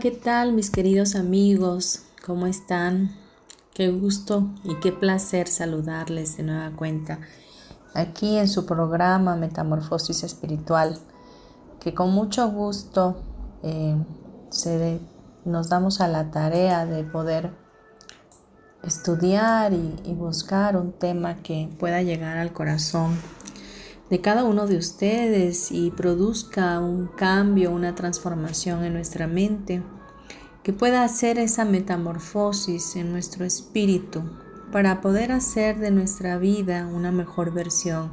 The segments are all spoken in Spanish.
¿Qué tal mis queridos amigos? ¿Cómo están? Qué gusto y qué placer saludarles de nueva cuenta aquí en su programa Metamorfosis Espiritual, que con mucho gusto eh, nos damos a la tarea de poder estudiar y buscar un tema que pueda llegar al corazón de cada uno de ustedes y produzca un cambio, una transformación en nuestra mente, que pueda hacer esa metamorfosis en nuestro espíritu para poder hacer de nuestra vida una mejor versión,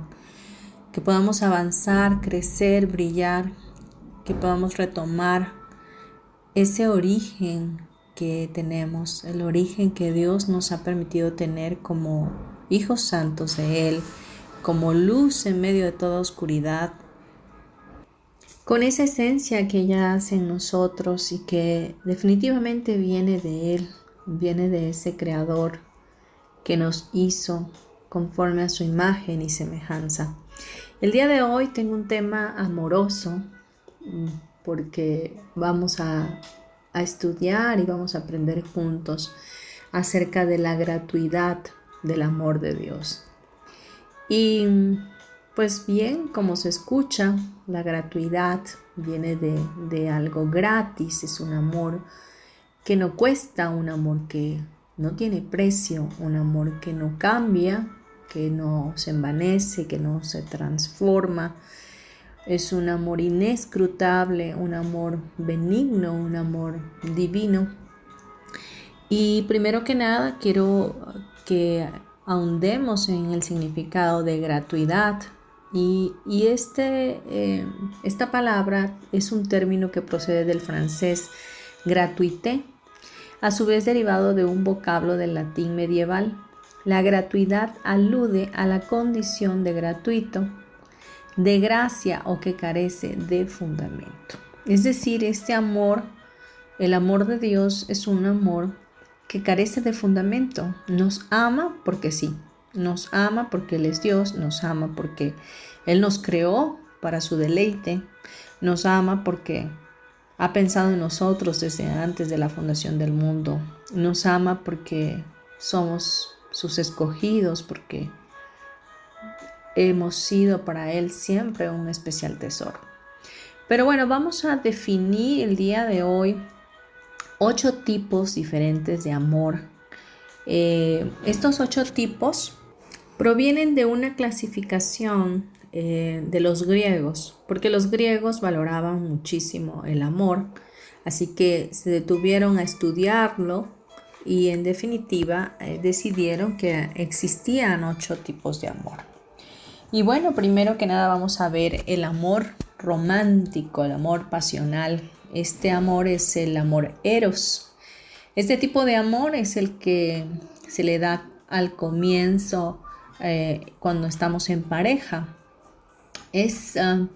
que podamos avanzar, crecer, brillar, que podamos retomar ese origen que tenemos, el origen que Dios nos ha permitido tener como hijos santos de Él como luz en medio de toda oscuridad, con esa esencia que ella hace en nosotros y que definitivamente viene de Él, viene de ese Creador que nos hizo conforme a su imagen y semejanza. El día de hoy tengo un tema amoroso mm, porque vamos a, a estudiar y vamos a aprender juntos acerca de la gratuidad del amor de Dios. Y pues bien, como se escucha, la gratuidad viene de, algo gratis, es un amor que no cuesta, un amor que no tiene precio, un amor que no cambia, que no se envanece, que no se transforma. Es un amor inescrutable, un amor benigno, un amor divino. Y primero que nada quiero que ahondemos en el significado de gratuidad. Y, este, eh, esta palabra es un término que procede del francés gratuité, a su vez derivado de un vocablo del latín medieval. La gratuidad alude a la condición de gratuito, de gracia o que carece de fundamento. Es decir, este amor, el amor de Dios es un amor que carece de fundamento. Nos ama porque sí, nos ama porque Él es Dios, nos ama porque Él nos creó para su deleite, nos ama porque ha pensado en nosotros desde antes de la fundación del mundo, nos ama porque somos sus escogidos, porque hemos sido para Él siempre un especial tesoro. Pero bueno, vamos a definir el día de hoy ocho tipos diferentes de amor. Eh, estos ocho tipos provienen de una clasificación eh, de los griegos, porque los griegos valoraban muchísimo el amor, así que se detuvieron a estudiarlo y en definitiva eh, decidieron que existían ocho tipos de amor. Y bueno, primero que nada vamos a ver el amor romántico, el amor pasional, este amor es el amor eros. Este tipo de amor es el que se le da al comienzo eh, cuando estamos en pareja. Es ah,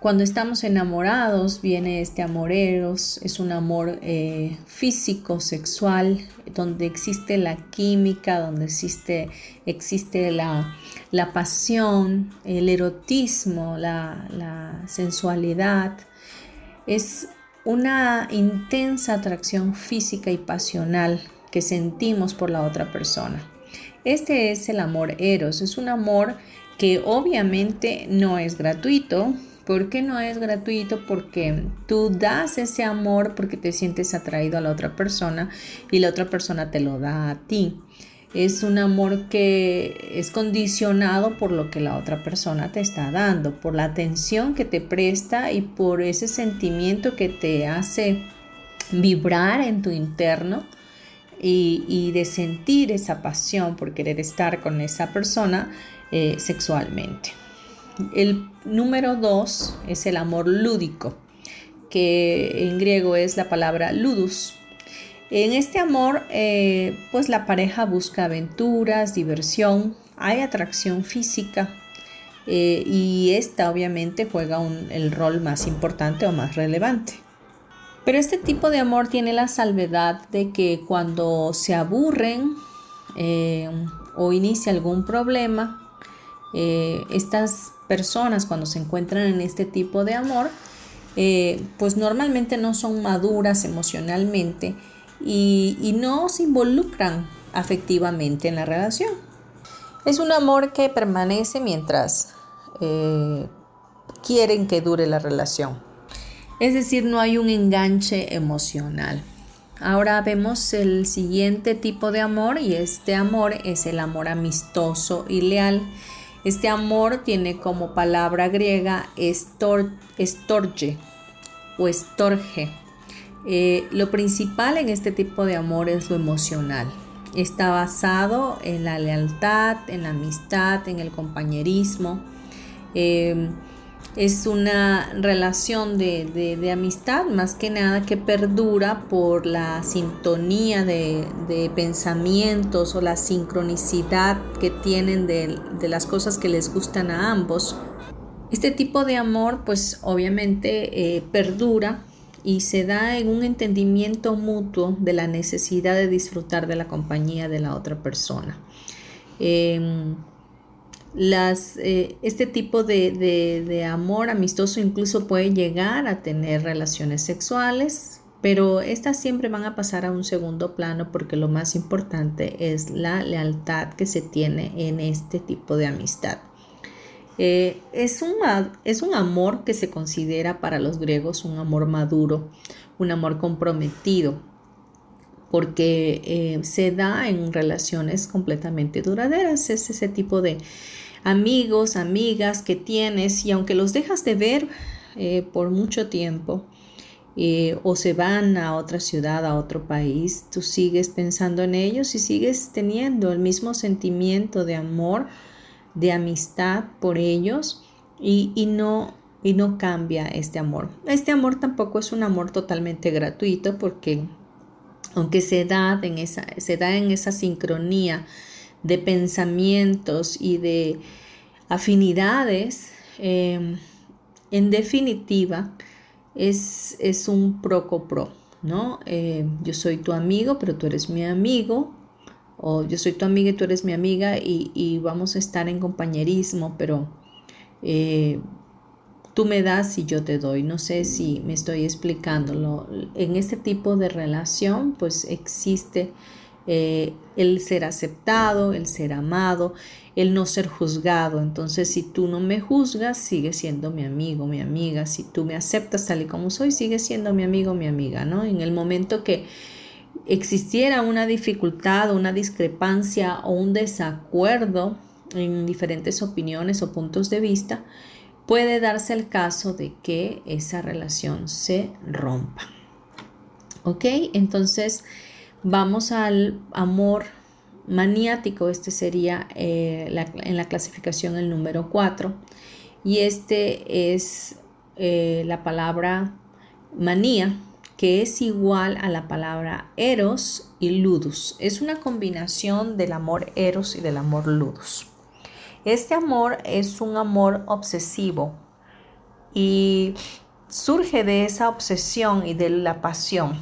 cuando estamos enamorados, viene este amor eros, es un amor eh, físico, sexual, donde existe la química, donde existe, existe la, pasión, el erotismo, la, la sensualidad. Es una intensa atracción física y pasional que sentimos por la otra persona. Este es el amor eros, es un amor que obviamente no es gratuito ¿Por qué no es gratuito? Porque tú das ese amor porque te sientes atraído a la otra persona y la otra persona te lo da a ti. Es un amor que es condicionado por lo que la otra persona te está dando, por la atención que te presta y por ese sentimiento que te hace vibrar en tu interno y, de sentir esa pasión por querer estar con esa persona eh, sexualmente. El número dos es el amor lúdico, que en griego es la palabra ludus. En este amor, eh, pues la pareja busca aventuras, diversión, hay atracción física eh, y esta obviamente juega el rol más importante o más relevante. Pero este tipo de amor tiene la salvedad de que cuando se aburren eh, o inicia algún problema, estas personas cuando se encuentran en este tipo de amor, pues normalmente no son maduras emocionalmente y, no se involucran afectivamente en la relación. Es un amor que permanece mientras eh, quieren que dure la relación. Es decir, no hay un enganche emocional. Ahora vemos el siguiente tipo de amor y este amor es el amor amistoso y leal. Este amor tiene como palabra griega estorge o estorge. Eh, lo principal en este tipo de amor es lo emocional. Está basado en la lealtad, en la amistad, en el compañerismo. Eh, es una relación de, amistad más que nada que perdura por la sintonía de, pensamientos o la sincronicidad que tienen de, las cosas que les gustan a ambos. Este tipo de amor pues obviamente eh, perdura y se da en un entendimiento mutuo de la necesidad de disfrutar de la compañía de la otra persona. Em, las, eh, este tipo de, amor amistoso incluso puede llegar a tener relaciones sexuales, pero estas siempre van a pasar a un segundo plano porque lo más importante es la lealtad que se tiene en este tipo de amistad. Eh, es, un, es, un, amor que se considera para los griegos un amor maduro, un amor comprometido, porque eh, se da en relaciones completamente duraderas. Es ese tipo de, amigos, amigas que tienes y aunque los dejas de ver eh, por mucho tiempo o se van a otra ciudad, a otro país, tú sigues pensando en ellos y sigues teniendo el mismo sentimiento de amor, de amistad por ellos y, no y no cambia este amor. Este amor tampoco es un amor totalmente gratuito porque aunque se da en esa, se da en esa sincronía de pensamientos y de afinidades, em, en definitiva, es, es, un pro-co-pro, ¿no? Em, yo soy tu amigo, pero tú eres mi amigo, o yo soy tu amiga y tú eres mi amiga y, vamos a estar en compañerismo, pero eh, tú me das y yo te doy. No sé si me estoy explicándolo. En este tipo de relación, pues existe eh, el ser aceptado, el ser amado, el no ser juzgado. Entonces, si tú no me juzgas, sigue siendo mi amigo, mi amiga. Si tú me aceptas tal y como soy, sigue siendo mi amigo, mi amiga, ¿no? En el momento que existiera una dificultad, una discrepancia o un desacuerdo en diferentes opiniones o puntos de vista, puede darse el caso de que esa relación se rompa. ¿Ok? Entonces, Vamos al amor maniático, este sería eh, en la clasificación el número 4. Y este es eh, la palabra manía, que es igual a la palabra eros y ludus. Es una combinación del amor eros y del amor ludus. Este amor es un amor obsesivo y surge de esa obsesión y de la pasión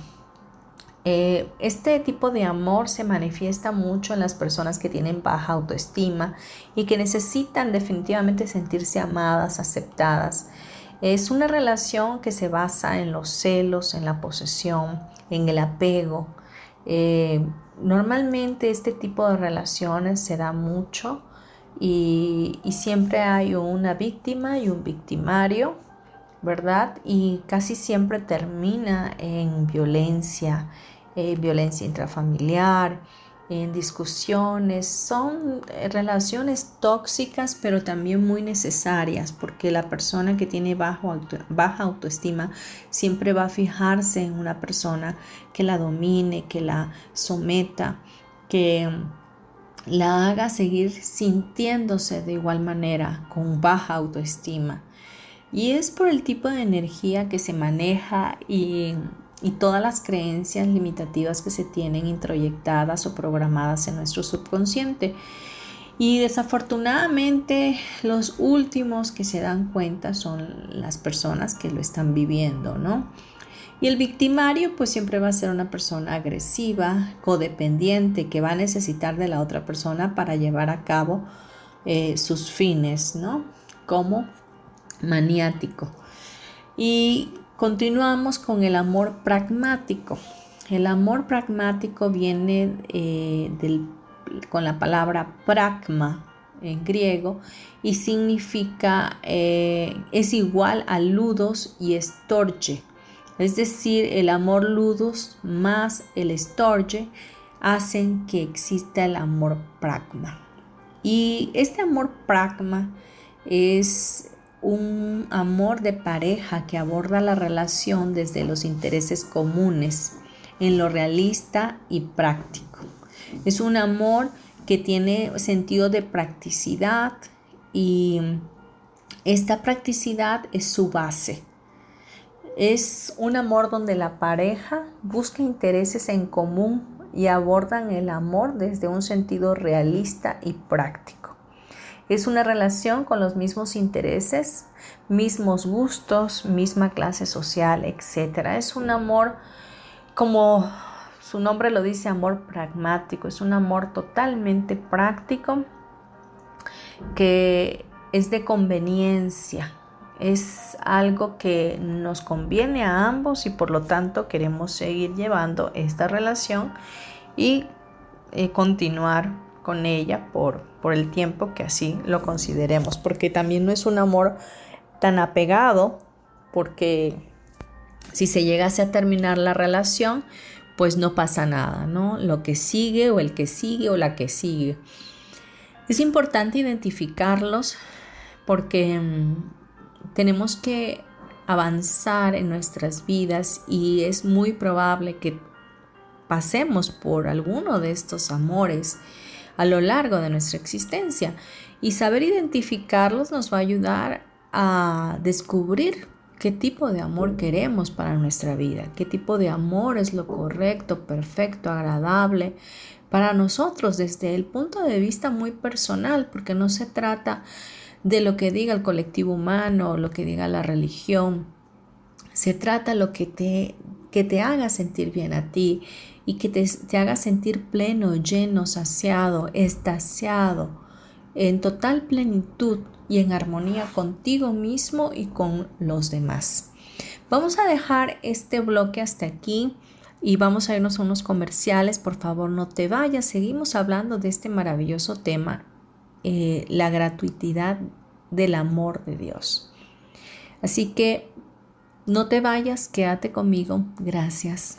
eh, este tipo de amor se manifiesta mucho en las personas que tienen baja autoestima y que necesitan definitivamente sentirse amadas, aceptadas. Es una relación que se basa en los celos, en la posesión, en el apego. Eh, normalmente este tipo de relaciones se da mucho y, siempre hay una víctima y un victimario ¿verdad? Y casi siempre termina en violencia, en violencia intrafamiliar, en discusiones. Son eh, relaciones tóxicas, pero también muy necesarias, porque la persona que tiene bajo baja autoestima siempre va a fijarse en una persona que la domine, que la someta, que la haga seguir sintiéndose de igual manera, con baja autoestima. Y es por el tipo de energía que se maneja y, todas las creencias limitativas que se tienen introyectadas o programadas en nuestro subconsciente. Y desafortunadamente los últimos que se dan cuenta son las personas que lo están viviendo, ¿no? Y el victimario pues siempre va a ser una persona agresiva, codependiente, que va a necesitar de la otra persona para llevar a cabo eh, sus fines, ¿no? Como maniático. Y continuamos con el amor pragmático. El amor pragmático viene eh, con la palabra pragma en griego y significa, eh, es igual a ludos y estorge. Es decir, el amor ludos más el estorge hacen que exista el amor pragma. Y este amor pragma es un amor de pareja que aborda la relación desde los intereses comunes, en lo realista y práctico. Es un amor que tiene sentido de practicidad y esta practicidad es su base. Es un amor donde la pareja busca intereses en común y abordan el amor desde un sentido realista y práctico. Es una relación con los mismos intereses, mismos gustos, misma clase social, etc. Es un amor, como su nombre lo dice, amor pragmático. Es un amor totalmente práctico que es de conveniencia. Es algo que nos conviene a ambos y por lo tanto queremos seguir llevando esta relación y eh, continuar con ella por, por el tiempo que así lo consideremos, porque también no es un amor tan apegado, porque si se llegase a terminar la relación, pues no pasa nada, ¿no? Lo que sigue o el que sigue o la que sigue. Es importante identificarlos porque mm, tenemos que avanzar en nuestras vidas y es muy probable que pasemos por alguno de estos amores a lo largo de nuestra existencia. Y saber identificarlos nos va a ayudar a descubrir qué tipo de amor queremos para nuestra vida, qué tipo de amor es lo correcto, perfecto, agradable para nosotros desde el punto de vista muy personal, porque no se trata de lo que diga el colectivo humano, lo que diga la religión, se trata lo que te, que te haga sentir bien a ti y que te, haga sentir pleno, lleno, saciado, estasiado, en total plenitud y en armonía contigo mismo y con los demás. Vamos a dejar este bloque hasta aquí y vamos a irnos a unos comerciales. Por favor, no te vayas. Seguimos hablando de este maravilloso tema, eh, la gratuidad del amor de Dios. Así que no te vayas, quédate conmigo. Gracias.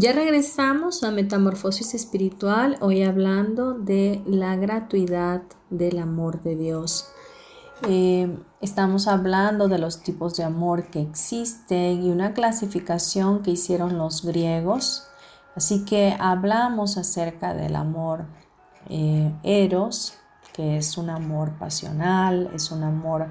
Ya regresamos a Metamorfosis Espiritual, hoy hablando de la gratuidad del amor de Dios. Eh, estamos hablando de los tipos de amor que existen y una clasificación que hicieron los griegos. Así que hablamos acerca del amor eh, eros, que es un amor pasional, es un amor,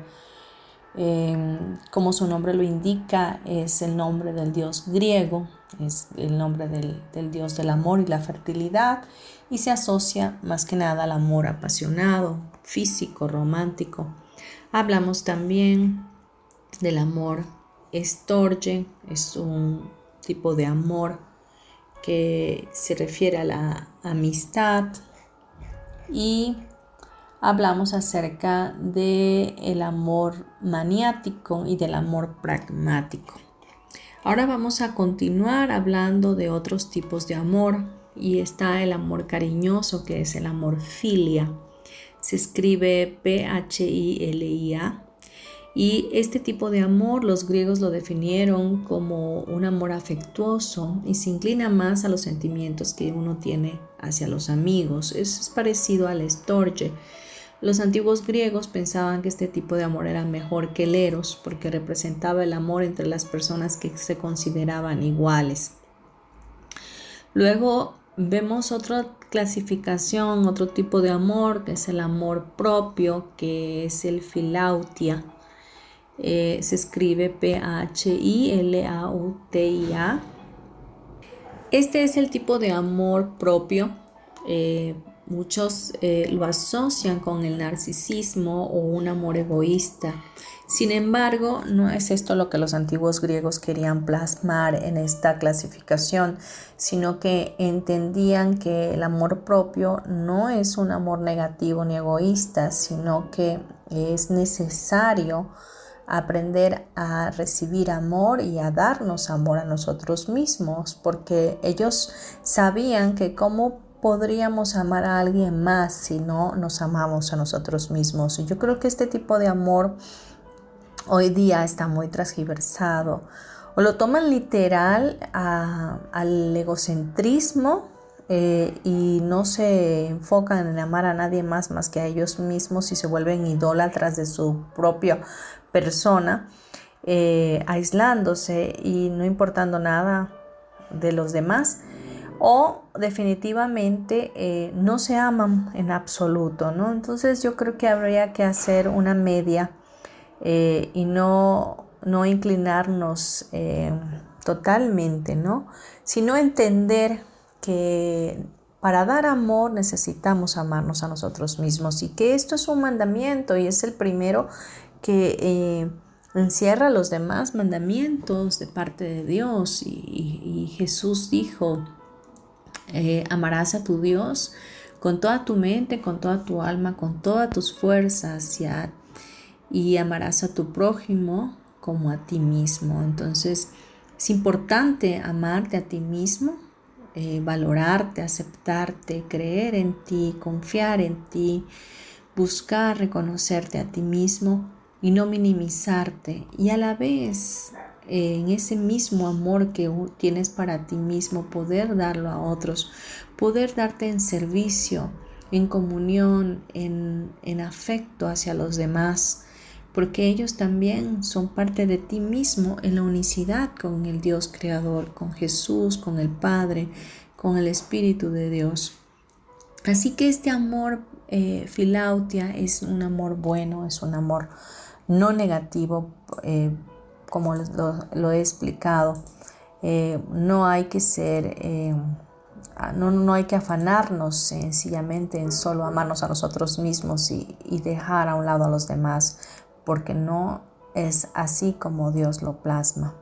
eh, como su nombre lo indica, es el nombre del dios griego es el nombre del, dios del amor y la fertilidad y se asocia más que nada al amor apasionado, físico, romántico. Hablamos también del amor estorge, es un tipo de amor que se refiere a la amistad y hablamos acerca del el amor maniático y del amor pragmático. Ahora vamos a continuar hablando de otros tipos de amor y está el amor cariñoso que es el amor filia. Se escribe P-H-I-L-I-A y este tipo de amor los griegos lo definieron como un amor afectuoso y se inclina más a los sentimientos que uno tiene hacia los amigos. Es parecido al estorge los antiguos griegos pensaban que este tipo de amor era mejor que el eros porque representaba el amor entre las personas que se consideraban iguales. Luego vemos otra clasificación, otro tipo de amor, que es el amor propio, que es el filautia. Eh, se escribe P-H-I-L-A-U-T-I-A. Este es el tipo de amor propio eh, Muchos eh, lo asocian con el narcisismo o un amor egoísta. Sin embargo, no es esto lo que los antiguos griegos querían plasmar en esta clasificación, sino que entendían que el amor propio no es un amor negativo ni egoísta, sino que es necesario aprender a recibir amor y a darnos amor a nosotros mismos, porque ellos sabían que como podríamos amar a alguien más si no nos amamos a nosotros mismos. Y yo creo que este tipo de amor hoy día está muy transgiversado o lo toman literal al egocentrismo eh, y no se enfocan en amar a nadie más más que a ellos mismos y se vuelven idólatras de su propia persona, eh, aislándose y no importando nada de los demás o definitivamente eh, no se aman en absoluto, ¿no? Entonces yo creo que habría que hacer una media eh, y no, no inclinarnos eh, totalmente, ¿no? Sino entender que para dar amor necesitamos amarnos a nosotros mismos y que esto es un mandamiento y es el primero que encierra los demás mandamientos de parte de Dios y Jesús dijo, eh, amarás a tu Dios con toda tu mente, con toda tu alma, con todas tus fuerzas y, amarás a tu prójimo como a ti mismo. Entonces es importante amarte a ti mismo, eh, valorarte, aceptarte, creer en ti, confiar en ti, buscar reconocerte a ti mismo y no minimizarte y a la vez en ese mismo amor que tienes para ti mismo, poder darlo a otros, poder darte en servicio, en comunión, en, afecto hacia los demás, porque ellos también son parte de ti mismo en la unicidad con el Dios Creador, con Jesús, con el Padre, con el Espíritu de Dios. Así que este amor eh, filautia es un amor bueno, es un amor no negativo, eh, como lo, he explicado. Eh, no hay que ser, no, no, hay que afanarnos sencillamente en solo amarnos a nosotros mismos y, y dejar a un lado a los demás, porque no es así como Dios lo plasma.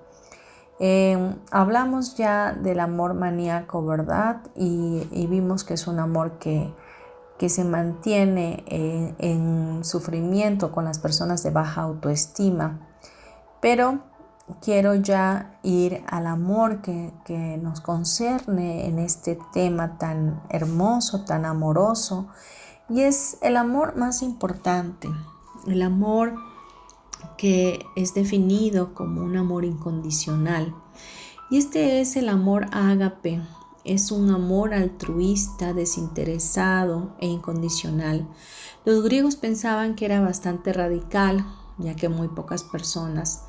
Em, hablamos ya del amor maníaco, ¿verdad? Y, vimos que es un amor que, que se mantiene en, sufrimiento con las personas de baja autoestima. Pero quiero ya ir al amor que, nos concerne en este tema tan hermoso, tan amoroso. Y es el amor más importante, el amor que es definido como un amor incondicional. Y este es el amor ágape, es un amor altruista, desinteresado e incondicional. Los griegos pensaban que era bastante radical, ya que muy pocas personas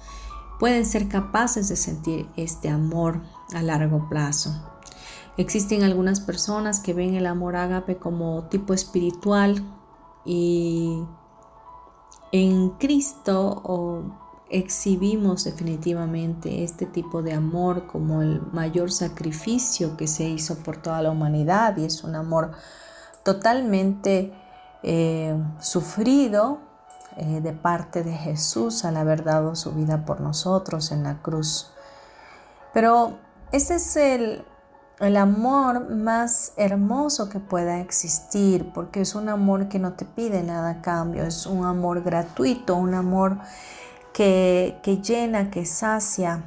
pueden ser capaces de sentir este amor a largo plazo. Existen algunas personas que ven el amor ágape como tipo espiritual y en Cristo exhibimos definitivamente este tipo de amor como el mayor sacrificio que se hizo por toda la humanidad y es un amor totalmente eh, sufrido eh, de parte de Jesús al haber dado su vida por nosotros en la cruz. Pero ese es el, el amor más hermoso que pueda existir, porque es un amor que no te pide nada a cambio, es un amor gratuito, un amor que, llena, que sacia,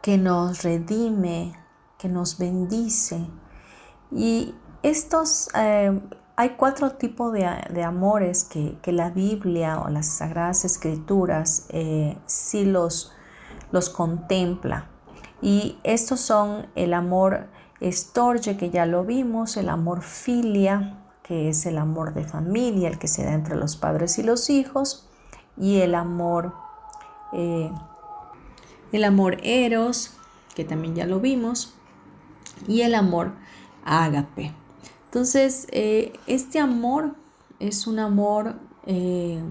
que nos redime, que nos bendice. Y estos, eh, hay cuatro tipos de, amores que, la Biblia o las Sagradas Escrituras eh, sí los, los contempla. Y estos son el amor estorge, que ya lo vimos, el amor filia, que es el amor de familia, el que se da entre los padres y los hijos, y el amor, eh, el amor eros, que también ya lo vimos, y el amor ágape. Entonces, eh, este amor es un amor eh,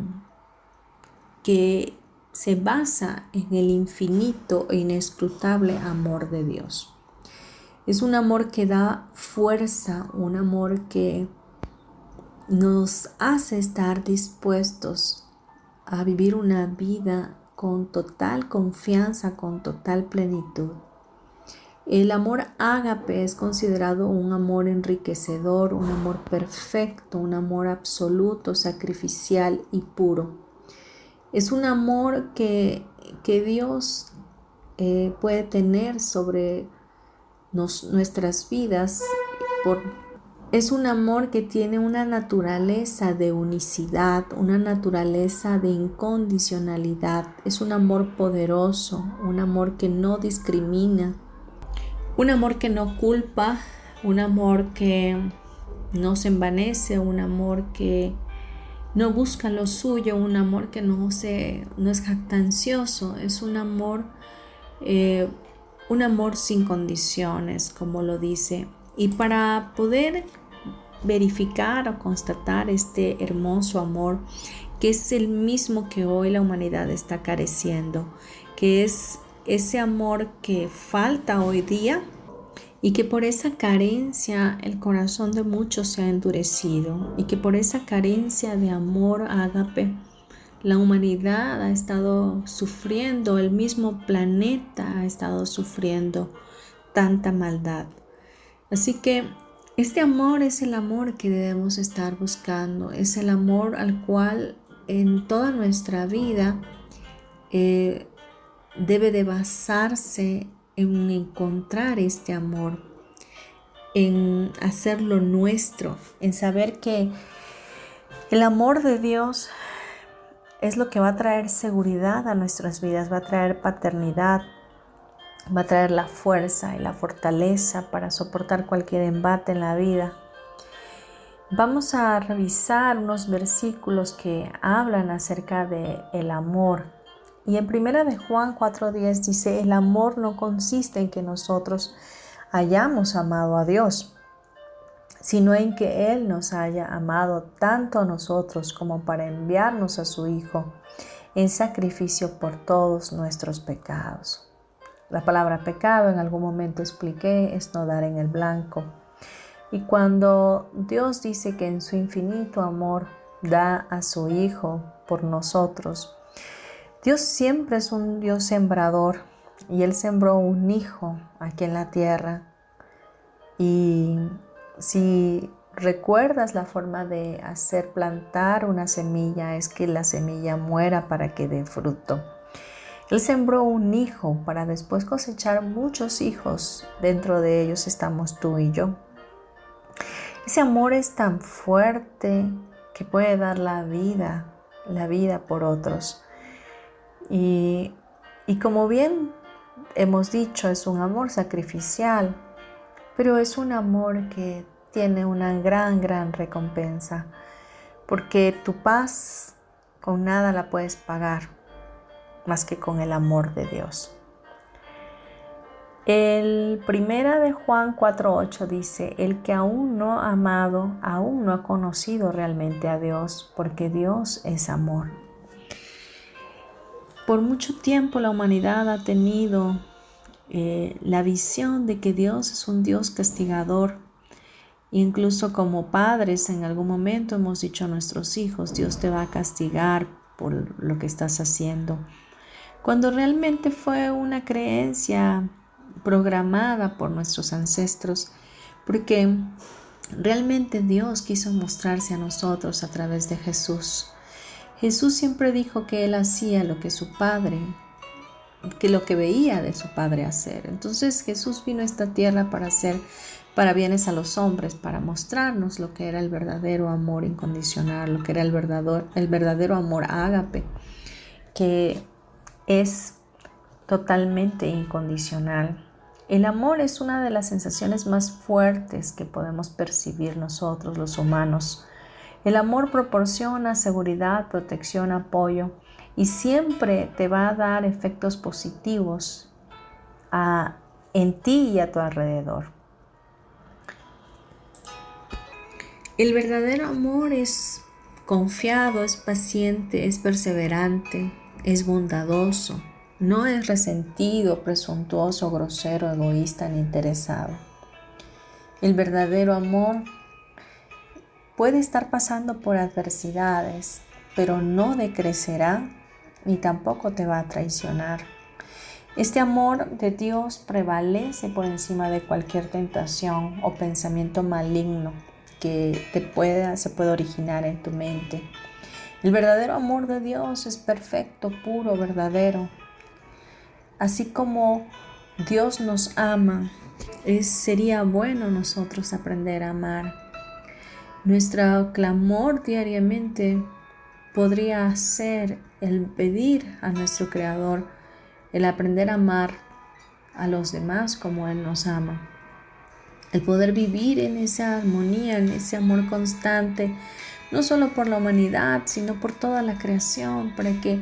que se basa en el infinito e inescrutable amor de Dios. Es un amor que da fuerza, un amor que nos hace estar dispuestos a vivir una vida con total confianza, con total plenitud. El amor ágape es considerado un amor enriquecedor, un amor perfecto, un amor absoluto, sacrificial y puro. Es un amor que, Dios eh, puede tener sobre nuestras vidas. Es un amor que tiene una naturaleza de unicidad, una naturaleza de incondicionalidad. Es un amor poderoso, un amor que no discrimina, un amor que no culpa, un amor que no se envanece, un amor que no busca lo suyo, un amor que no, se, no es jactancioso, es un amor, eh, un amor sin condiciones, como lo dice. Y para poder verificar o constatar este hermoso amor, que es el mismo que hoy la humanidad está careciendo, que es ese amor que falta hoy día, y que por esa carencia el corazón de muchos se ha endurecido y que por esa carencia de amor ágape la humanidad ha estado sufriendo, el mismo planeta ha estado sufriendo tanta maldad. Así que este amor es el amor que debemos estar buscando, es el amor al cual en toda nuestra vida eh, debe de basarse en encontrar este amor, en hacerlo nuestro, en saber que el amor de Dios es lo que va a traer seguridad a nuestras vidas, va a traer paternidad, va a traer la fuerza y la fortaleza para soportar cualquier embate en la vida. Vamos a revisar unos versículos que hablan acerca de el amor. Y en primera de Juan 4:10 dice, "El amor no consiste en que nosotros hayamos amado a Dios, sino en que él nos haya amado tanto a nosotros como para enviarnos a su hijo en sacrificio por todos nuestros pecados." La palabra pecado en algún momento expliqué es no dar en el blanco. Y cuando Dios dice que en su infinito amor da a su Hijo por nosotros, Dios siempre es un Dios sembrador y Él sembró un hijo aquí en la tierra. Y si recuerdas la forma de hacer plantar una semilla, es que la semilla muera para que dé fruto. Él sembró un hijo para después cosechar muchos hijos. Dentro de ellos estamos tú y yo. Ese amor es tan fuerte que puede dar la vida, la vida por otros. Y, como bien hemos dicho, es un amor sacrificial, pero es un amor que tiene una gran, gran recompensa, porque tu paz con nada la puedes pagar más que con el amor de Dios. El primera de Juan 4.8 dice, el que aún no ha amado, aún no ha conocido realmente a Dios, porque Dios es amor. Por mucho tiempo la humanidad ha tenido eh, la visión de que Dios es un Dios castigador. Incluso como padres en algún momento hemos dicho a nuestros hijos, Dios te va a castigar por lo que estás haciendo. Cuando realmente fue una creencia programada por nuestros ancestros, porque realmente Dios quiso mostrarse a nosotros a través de Jesús. Jesús siempre dijo que él hacía lo que su padre, que lo que veía de su padre hacer. Entonces Jesús vino a esta tierra para hacer para bienes a los hombres, para mostrarnos lo que era el verdadero amor incondicional, lo que era el verdadero, el verdadero amor ágape, que es totalmente incondicional. El amor es una de las sensaciones más fuertes que podemos percibir nosotros los humanos. El amor proporciona seguridad, protección, apoyo y siempre te va a dar efectos positivos en ti y a tu alrededor. El verdadero amor es confiado, es paciente, es perseverante, es bondadoso no es resentido, presuntuoso, grosero, egoísta ni interesado. El verdadero amor puede estar pasando por adversidades, pero no decrecerá ni tampoco te va a traicionar. Este amor de Dios prevalece por encima de cualquier tentación o pensamiento maligno que se pueda originar en tu mente. El verdadero amor de Dios es perfecto, puro, verdadero, Así como Dios nos ama, es, sería bueno nosotros aprender a amar. Nuestro clamor diariamente podría ser el pedir a nuestro Creador, el aprender a amar a los demás como Él nos ama. El poder vivir en esa armonía, en ese amor constante, no solo por la humanidad, sino por toda la creación, para que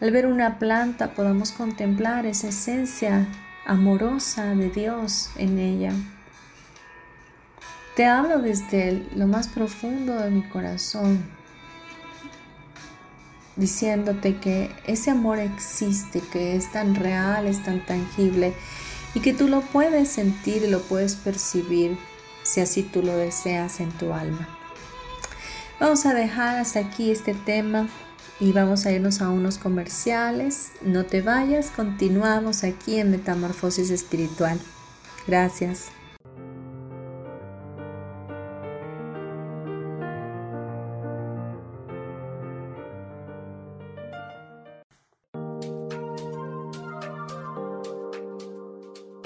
al ver una planta podamos contemplar esa esencia amorosa de Dios en ella. Te hablo desde lo más profundo de mi corazón, diciéndote que ese amor existe, que es tan real, es tan tangible y que tú lo puedes sentir y lo puedes percibir si así tú lo deseas en tu alma. Vamos a dejar hasta aquí este tema y vamos a irnos a unos comerciales. No te vayas, continuamos aquí en Metamorfosis Espiritual. Gracias.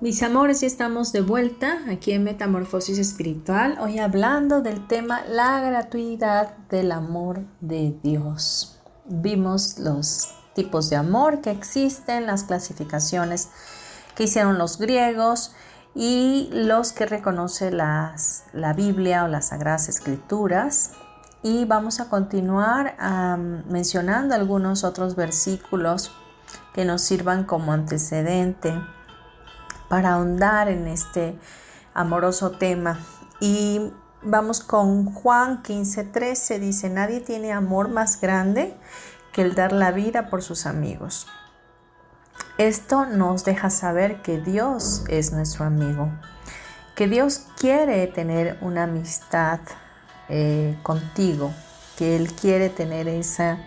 Mis amores, ya estamos de vuelta aquí en Metamorfosis Espiritual, hoy hablando del tema la gratuidad del amor de Dios. Vimos los tipos de amor que existen, las clasificaciones que hicieron los griegos y los que reconoce las, la Biblia o las Sagradas Escrituras. Y vamos a continuar mencionando algunos otros versículos que nos sirvan como antecedente para ahondar en este amoroso tema. Y vamos con Juan 15:13, dice, nadie tiene amor más grande que el dar la vida por sus amigos. Esto nos deja saber que Dios es nuestro amigo, que Dios quiere tener una amistad eh, contigo, que Él quiere tener esa,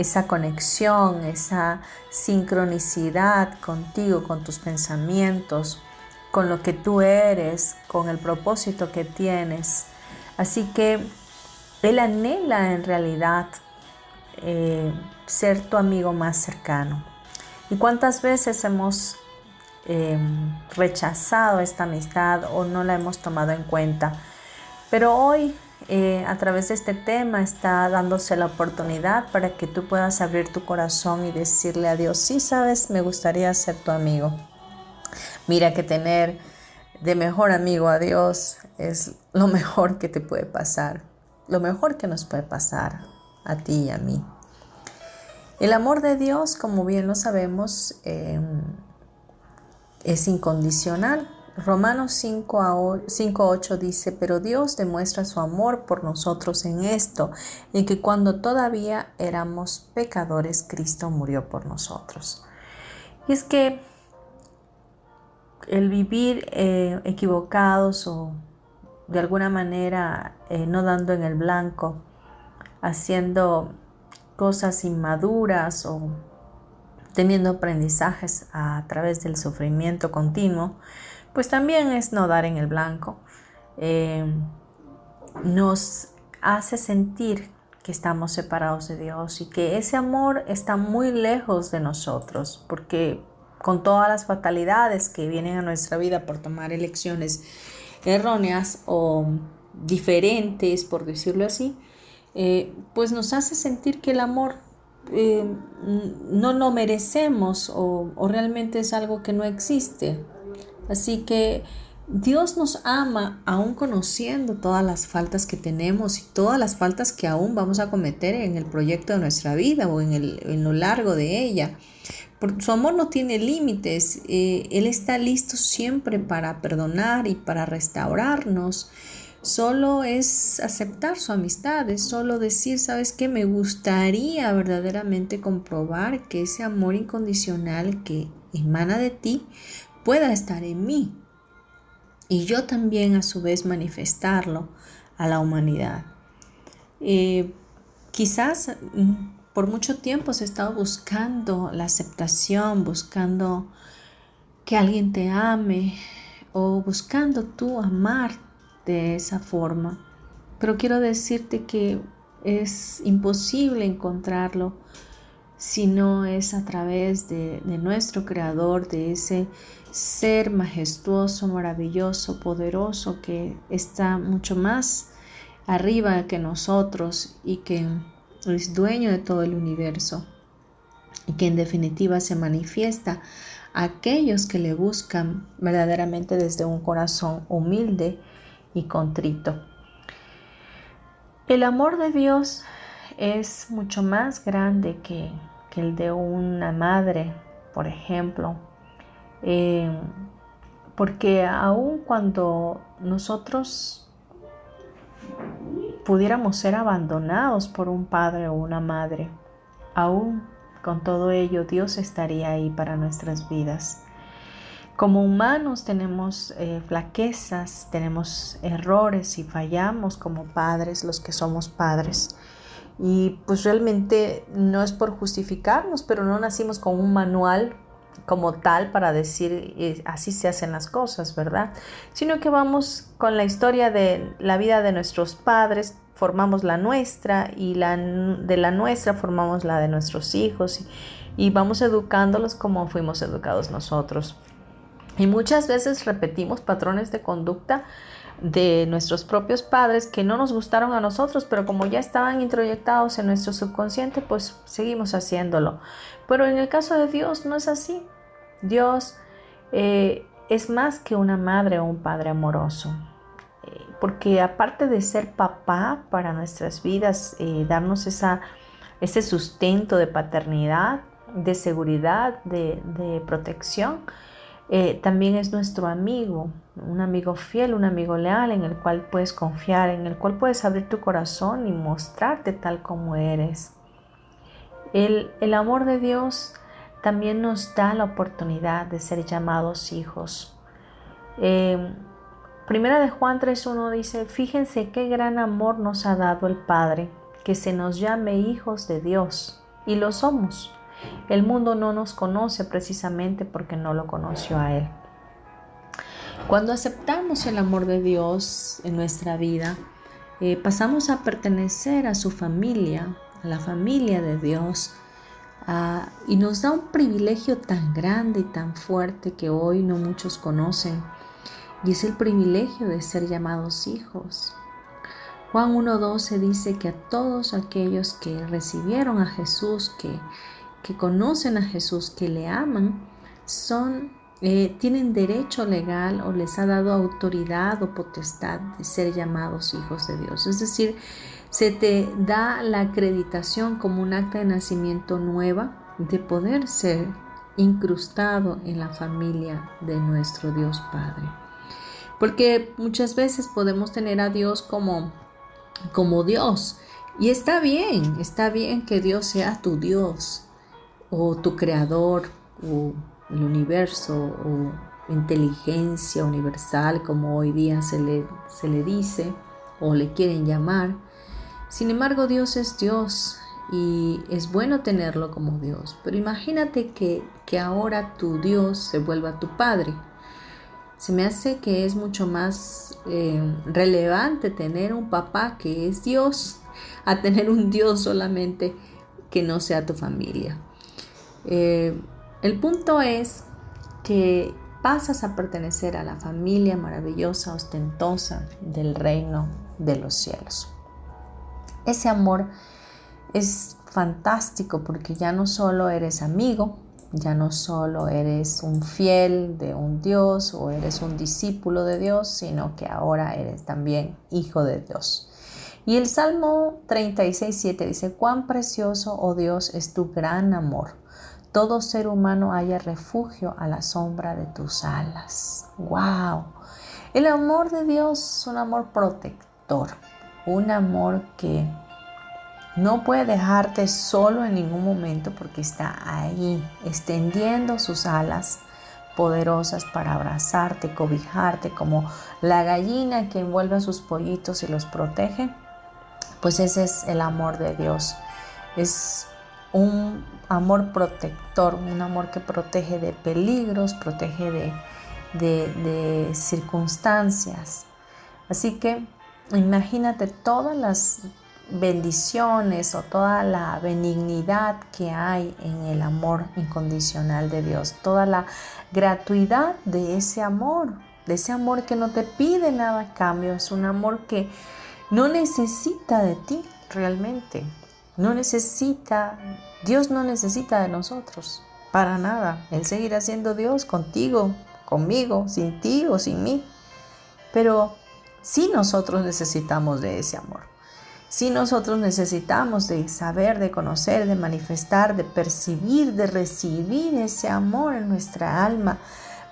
esa conexión, esa sincronicidad contigo, con tus pensamientos, con lo que tú eres, con el propósito que tienes. Así que Él anhela en realidad eh, ser tu amigo más cercano. ¿Y cuántas veces hemos em, rechazado esta amistad o no la hemos tomado en cuenta? Pero hoy, eh, a través de este tema, está dándose la oportunidad para que tú puedas abrir tu corazón y decirle a Dios, sí, sabes, me gustaría ser tu amigo. Mira que tener de mejor amigo a Dios es lo mejor que te puede pasar, lo mejor que nos puede pasar a ti y a mí. El amor de Dios, como bien lo sabemos, em, es incondicional. Romanos 5.8 dice, pero Dios demuestra su amor por nosotros en esto, en que cuando todavía éramos pecadores, Cristo murió por nosotros. Y es que el vivir eh, equivocados o de alguna manera eh, no dando en el blanco, haciendo cosas inmaduras o teniendo aprendizajes a través del sufrimiento continuo, pues también es no dar en el blanco. Eh, nos hace sentir que estamos separados de Dios y que ese amor está muy lejos de nosotros, porque con todas las fatalidades que vienen a nuestra vida por tomar elecciones erróneas o diferentes, por decirlo así, eh, pues nos hace sentir que el amor eh, no lo merecemos o, o realmente es algo que no existe. Así que Dios nos ama aún conociendo todas las faltas que tenemos y todas las faltas que aún vamos a cometer en el proyecto de nuestra vida o en, el, en lo largo de ella. Porque su amor no tiene límites. Eh, él está listo siempre para perdonar y para restaurarnos Solo es aceptar su amistad, es solo decir, sabes que me gustaría verdaderamente comprobar que ese amor incondicional que emana de ti pueda estar en mí. Y yo también a su vez manifestarlo a la humanidad. Eh, quizás mm, por mucho tiempo se ha estado buscando la aceptación, buscando que alguien te ame o buscando tú amar de esa forma. Pero quiero decirte que es imposible encontrarlo si no es a través de nuestro Creador, de ese ser majestuoso, maravilloso, poderoso que está mucho más arriba que nosotros y que es dueño de todo el universo y que en definitiva se manifiesta a aquellos que le buscan verdaderamente desde un corazón humilde y contrito. El amor de Dios es mucho más grande que, el de una madre, por ejemplo, eh, porque aun cuando nosotros pudiéramos ser abandonados por un padre o una madre, aún con todo ello Dios estaría ahí para nuestras vidas. Como humanos tenemos eh, flaquezas, tenemos errores y fallamos como padres, los que somos padres. Y pues realmente no es por justificarnos, pero no nacimos con un manual como tal para decir eh, así se hacen las cosas, ¿verdad? Sino que vamos con la historia de la vida de nuestros padres, formamos la nuestra y la, de la nuestra formamos la de nuestros hijos y, y vamos educándolos como fuimos educados nosotros. Y muchas veces repetimos patrones de conducta de nuestros propios padres que no nos gustaron a nosotros, pero como ya estaban introyectados en nuestro subconsciente, pues seguimos haciéndolo. Pero en el caso de Dios no es así. Dios eh, es más que una madre o un padre amoroso. Eh, porque aparte de ser papá para nuestras vidas, eh, darnos esa, ese sustento de paternidad, de seguridad, de, de protección, también es nuestro amigo, un amigo fiel, un amigo leal en el cual puedes confiar, en el cual puedes abrir tu corazón y mostrarte tal como eres. El, amor de Dios también nos da la oportunidad de ser llamados hijos. Eh, primera de Juan 3.1 dice, fíjense qué gran amor nos ha dado el Padre, que se nos llame hijos de Dios, y lo somos. El mundo no nos conoce precisamente porque no lo conoció a Él. Cuando aceptamos el amor de Dios en nuestra vida, eh, pasamos a pertenecer a su familia, a la familia de Dios. Y nos da un privilegio tan grande y tan fuerte que hoy no muchos conocen. Y es el privilegio de ser llamados hijos. Juan 1.12 dice que a todos aquellos que recibieron a Jesús, que, que conocen a Jesús, que le aman, son, eh, tienen derecho legal o les ha dado autoridad o potestad de ser llamados hijos de Dios. Es decir, se te da la acreditación como un acta de nacimiento nueva de poder ser incrustado en la familia de nuestro Dios Padre. Porque muchas veces podemos tener a Dios como, como Dios. Y está bien, está bien que Dios sea tu Dios o tu creador o el universo o inteligencia universal como hoy día se le, se le dice o le quieren llamar. Sin embargo, Dios es Dios y es bueno tenerlo como Dios. Pero imagínate que, ahora tu Dios se vuelva tu Padre. Se me hace que es mucho más eh, relevante tener un papá que es Dios a tener un Dios solamente que no sea tu familia. Eh, el punto es que pasas a pertenecer a la familia maravillosa, ostentosa del reino de los cielos. Ese amor es fantástico porque ya no solo eres amigo, ya no solo eres un fiel de un Dios o eres un discípulo de Dios, sino que ahora eres también hijo de Dios. Y el Salmo 36, 7 dice, cuán precioso, oh Dios, es tu gran amor. Todo ser humano haya refugio a la sombra de tus alas. ¡Wow! El amor de Dios es un amor protector un amor que no puede dejarte solo en ningún momento porque está ahí, extendiendo sus alas poderosas para abrazarte, cobijarte, como la gallina que envuelve a sus pollitos y los protege. Pues ese es el amor de Dios. Es un amor protector, un amor que protege de peligros, protege de, de, circunstancias. Así que imagínate todas las bendiciones o toda la benignidad que hay en el amor incondicional de Dios, toda la gratuidad de ese amor, de ese amor que no te pide nada a cambio, es un amor que no necesita de ti realmente, no necesita, Dios no necesita de nosotros, para nada, Él seguirá siendo Dios contigo, conmigo, sin ti o sin mí, pero sí nosotros necesitamos de ese amor. Si nosotros necesitamos de saber, de conocer, de manifestar, de percibir, de recibir ese amor en nuestra alma,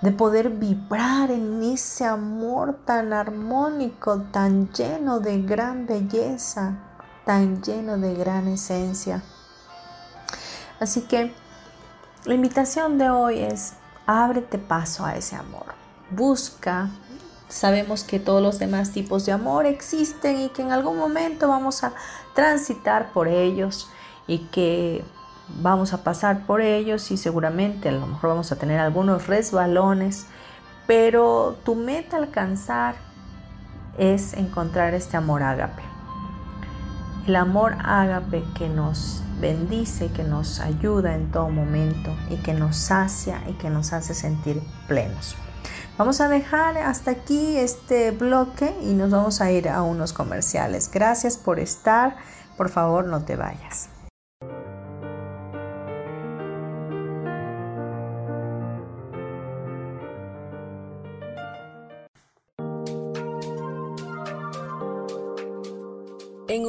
de poder vibrar en ese amor tan armónico, tan lleno de gran belleza, tan lleno de gran esencia. Así que la invitación de hoy es ábrete paso a ese amor. Busca Sabemos que todos los demás tipos de amor existen y que en algún momento vamos a transitar por ellos y que vamos a pasar por ellos y seguramente a lo mejor vamos a tener algunos resbalones, pero tu meta alcanzar es encontrar este amor ágape. El amor ágape que nos bendice, que nos ayuda en todo momento y que nos sacia y que nos hace sentir plenos. Vamos a dejar hasta aquí este bloque y nos vamos a ir a unos comerciales. Gracias por estar. Por favor, no te vayas.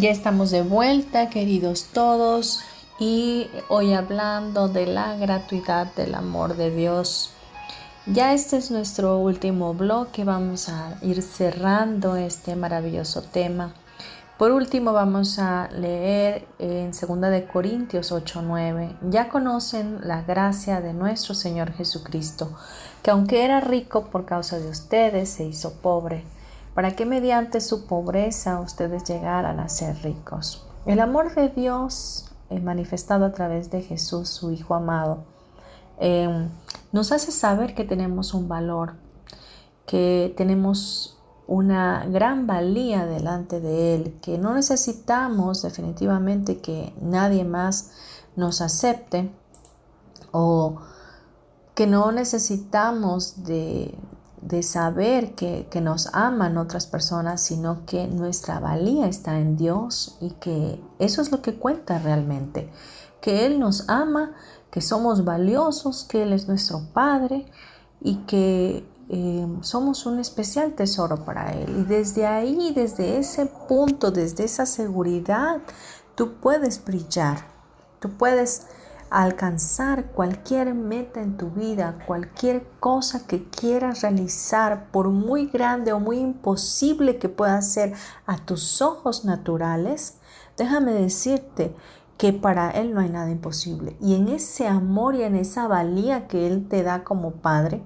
Ya estamos de vuelta, queridos todos, y hoy hablando de la gratuidad del amor de Dios. Ya este es nuestro último bloque, vamos a ir cerrando este maravilloso tema. Por último vamos a leer en 2 de Corintios 8:9. Ya conocen la gracia de nuestro Señor Jesucristo, que aunque era rico por causa de ustedes, se hizo pobre, para que mediante su pobreza ustedes llegaran a ser ricos. El amor de Dios eh, manifestado a través de Jesús, su Hijo amado, em, nos hace saber que tenemos un valor, que tenemos una gran valía delante de Él, que no necesitamos definitivamente que nadie más nos acepte o que no necesitamos de, saber que, que, nos aman otras personas, sino que nuestra valía está en Dios y que eso es lo que cuenta realmente, que Él nos ama, que somos valiosos, que Él es nuestro Padre y que eh, somos un especial tesoro para Él. Y desde ahí, desde ese punto, desde esa seguridad, tú puedes brillar, tú puedes alcanzar cualquier meta en tu vida, cualquier cosa que quieras realizar, por muy grande o muy imposible que pueda ser a tus ojos naturales, déjame decirte que para Él no hay nada imposible. Y en ese amor y en esa valía que Él te da como Padre,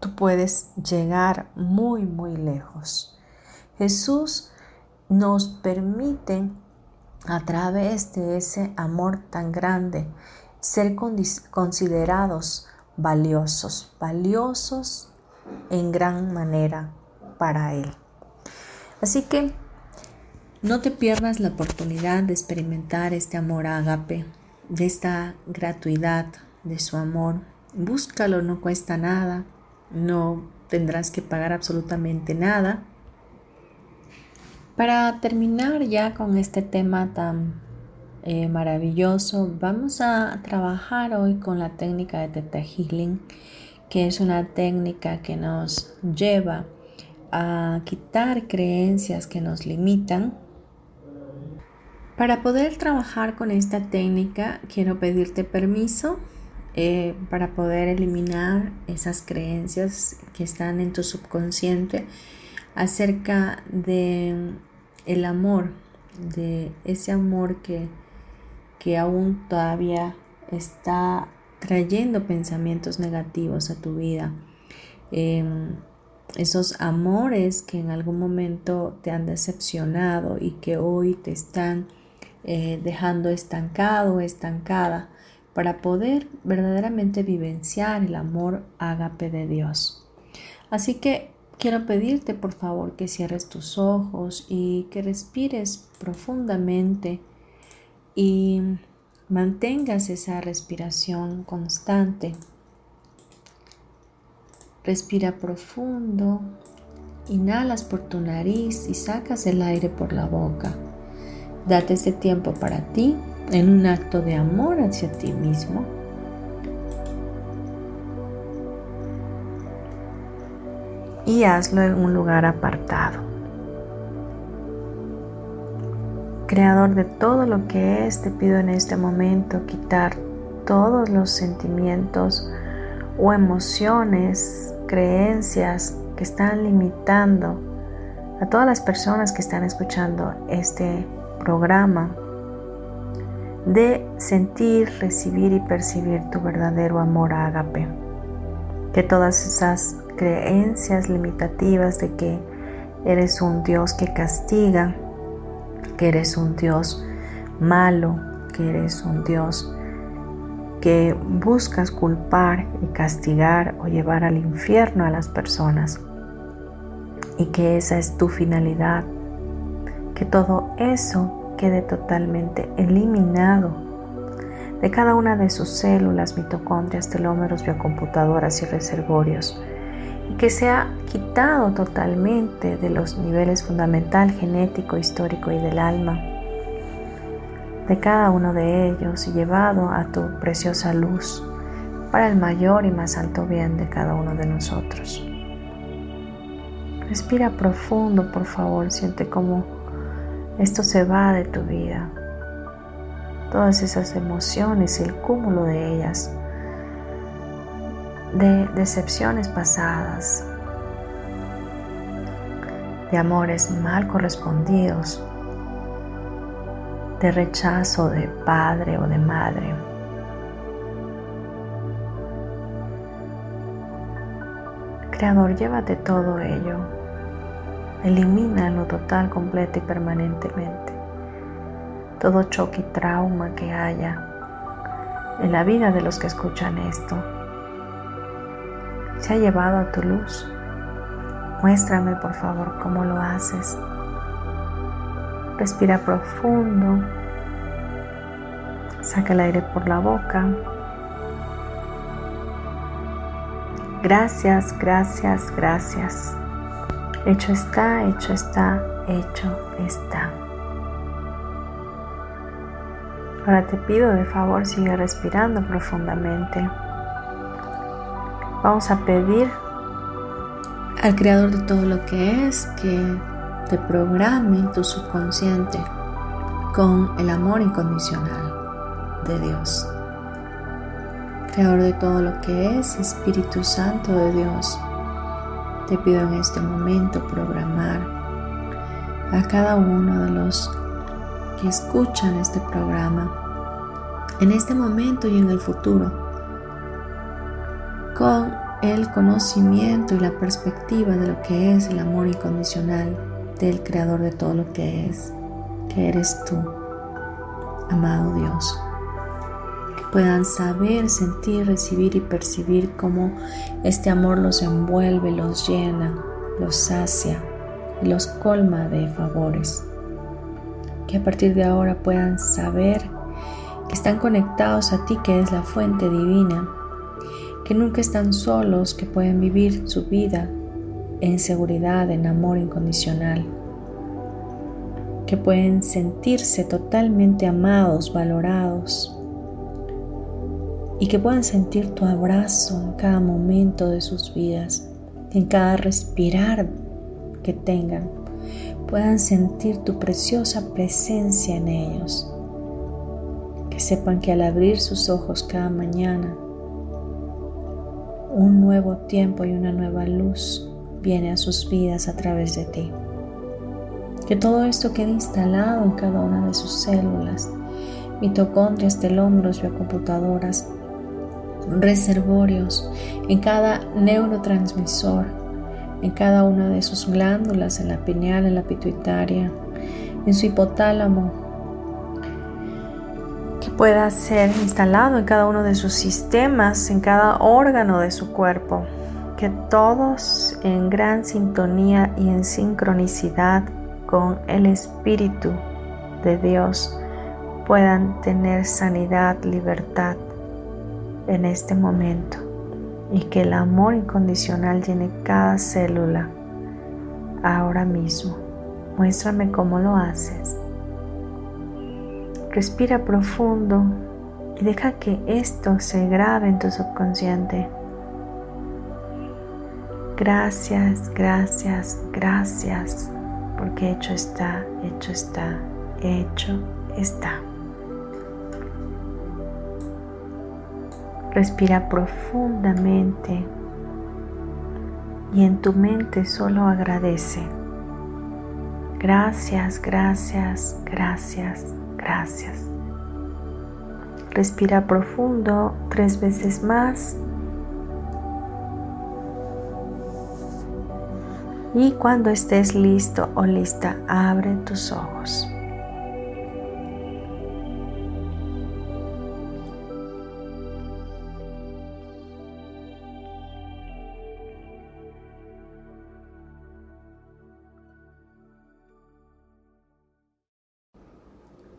tú puedes llegar muy, muy lejos. Jesús nos permite a través de ese amor tan grande ser considerados valiosos, valiosos en gran manera para Él. Así que no te pierdas la oportunidad de experimentar este amor ágape, de esta gratuidad de su amor. Búscalo, no cuesta nada no tendrás que pagar absolutamente nada. Para terminar ya con este tema tan eh, maravilloso, vamos a trabajar hoy con la técnica de Theta Healing, que es una técnica que nos lleva a quitar creencias que nos limitan. Para poder trabajar con esta técnica, quiero pedirte permiso eh, para poder eliminar esas creencias que están en tu subconsciente acerca de el amor, de ese amor que, que aún todavía está trayendo pensamientos negativos a tu vida. Em, esos amores que en algún momento te han decepcionado y que hoy te están eh, dejando estancado estancada para poder verdaderamente vivenciar el amor ágape de Dios. Así que quiero pedirte por favor que cierres tus ojos y que respires profundamente y mantengas esa respiración constante. Respira profundo, inhalas por tu nariz y sacas el aire por la boca. Date este tiempo para ti en un acto de amor hacia ti mismo. Y hazlo en un lugar apartado. Creador de todo lo que es, te pido en este momento quitar todos los sentimientos o emociones, creencias que están limitando a todas las personas que están escuchando este programa de sentir, recibir y percibir tu verdadero amor ágape. Que todas esas creencias limitativas de que eres un Dios que castiga, que eres un Dios malo, que eres un Dios que buscas culpar y castigar o llevar al infierno a las personas. Y que esa es tu finalidad, que todo eso quede totalmente eliminado de cada una de sus células, mitocondrias, telómeros, biocomputadoras y reservorios, que sea quitado totalmente de los niveles fundamental, genético, histórico y del alma, de cada uno de ellos y llevado a tu preciosa luz para el mayor y más alto bien de cada uno de nosotros. Respira profundo, por favor, siente como esto se va de tu vida. Todas esas emociones, el cúmulo de ellas, de decepciones pasadas, de amores mal correspondidos, de rechazo de padre o de madre. Creador, llévate todo ello Elimínalo total, completo y permanentemente. Todo choque y trauma que haya en la vida de los que escuchan esto se ha llevado a tu luz. Muéstrame por favor cómo lo haces. Respira profundo. Saca el aire por la boca. Gracias, gracias, gracias. Hecho está, hecho está, hecho está. Ahora te pido de favor sigue respirando profundamente. Vamos a pedir al creador de todo lo que es que te programe tu subconsciente con el amor incondicional de Dios. Creador de todo lo que es, Espíritu Santo de Dios, te pido en este momento programar a cada uno de los que escuchan este programa en este momento y en el futuro con el conocimiento y la perspectiva de lo que es el amor incondicional del creador de todo lo que es, que eres tú, amado Dios. Que puedan saber, sentir, recibir y percibir cómo este amor los envuelve, los llena, los sacia y los colma de favores. Que a partir de ahora puedan saber que están conectados a ti, que es la fuente divina que nunca están solos, que pueden vivir su vida en seguridad, en amor incondicional, que pueden sentirse totalmente amados, valorados y que puedan sentir tu abrazo en cada momento de sus vidas, en cada respirar que tengan, puedan sentir tu preciosa presencia en ellos, que sepan que al abrir sus ojos cada mañana, un nuevo tiempo y una nueva luz viene a sus vidas a través de ti. Que todo esto quede instalado en cada una de sus células, mitocondrias, telómeros, biocomputadoras, reservorios, en cada neurotransmisor, en cada una de sus glándulas, en la pineal, en la pituitaria, en su hipotálamo, pueda ser instalado en cada uno de sus sistemas, en cada órgano de su cuerpo, que todos en gran sintonía y en sincronicidad con el Espíritu de Dios puedan tener sanidad, libertad en este momento y que el amor incondicional llene cada célula ahora mismo. Muéstrame cómo lo haces. Respira profundo y deja que esto se grabe en tu subconsciente. Gracias, gracias, gracias, porque hecho está, hecho está, hecho está. Respira profundamente y en tu mente solo agradece. Gracias, gracias, gracias, Gracias. Respira profundo tres veces más. Y cuando estés listo o lista, abre tus ojos.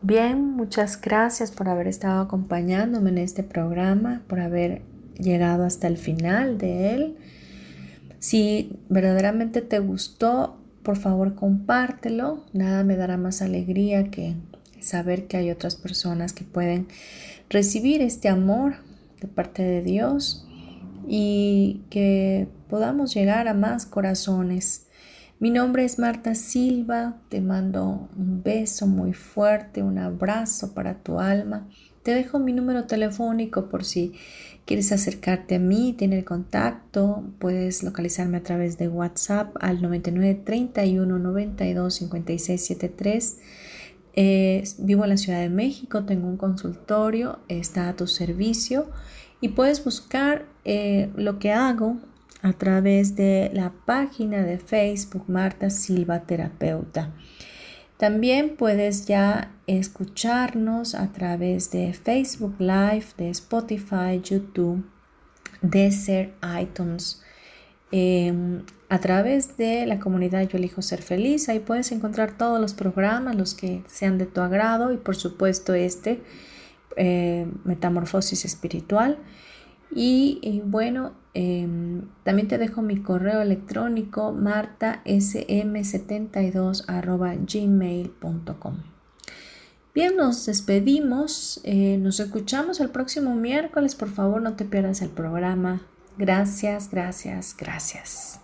Bien, muchas gracias por haber estado acompañándome en este programa, por haber llegado hasta el final de él. Si verdaderamente te gustó, por favor compártelo. Nada me dará más alegría que saber que hay otras personas que pueden recibir este amor de parte de Dios y que podamos llegar a más corazones mi nombre es Marta Silva, te mando un beso muy fuerte, un abrazo para tu alma. Te dejo mi número telefónico por si quieres acercarte a mí, tener contacto. Puedes localizarme a través de WhatsApp al 99 31 92 56 73. vivo en la Ciudad de México, tengo un consultorio, está a tu servicio y puedes buscar eh, lo que hago a través de la página de Facebook Marta Silva Terapeuta. También puedes ya escucharnos a través de Facebook Live, de Spotify, YouTube, Desert, iTunes. Em, a través de la comunidad Yo elijo ser feliz, ahí puedes encontrar todos los programas, los que sean de tu agrado y por supuesto este eh, Metamorfosis Espiritual. Y, bueno, em, también te dejo mi correo electrónico martasm72 gmail.com. Bien, nos despedimos. Eh, nos escuchamos el próximo miércoles. Por favor, no te pierdas el programa. Gracias, gracias, gracias.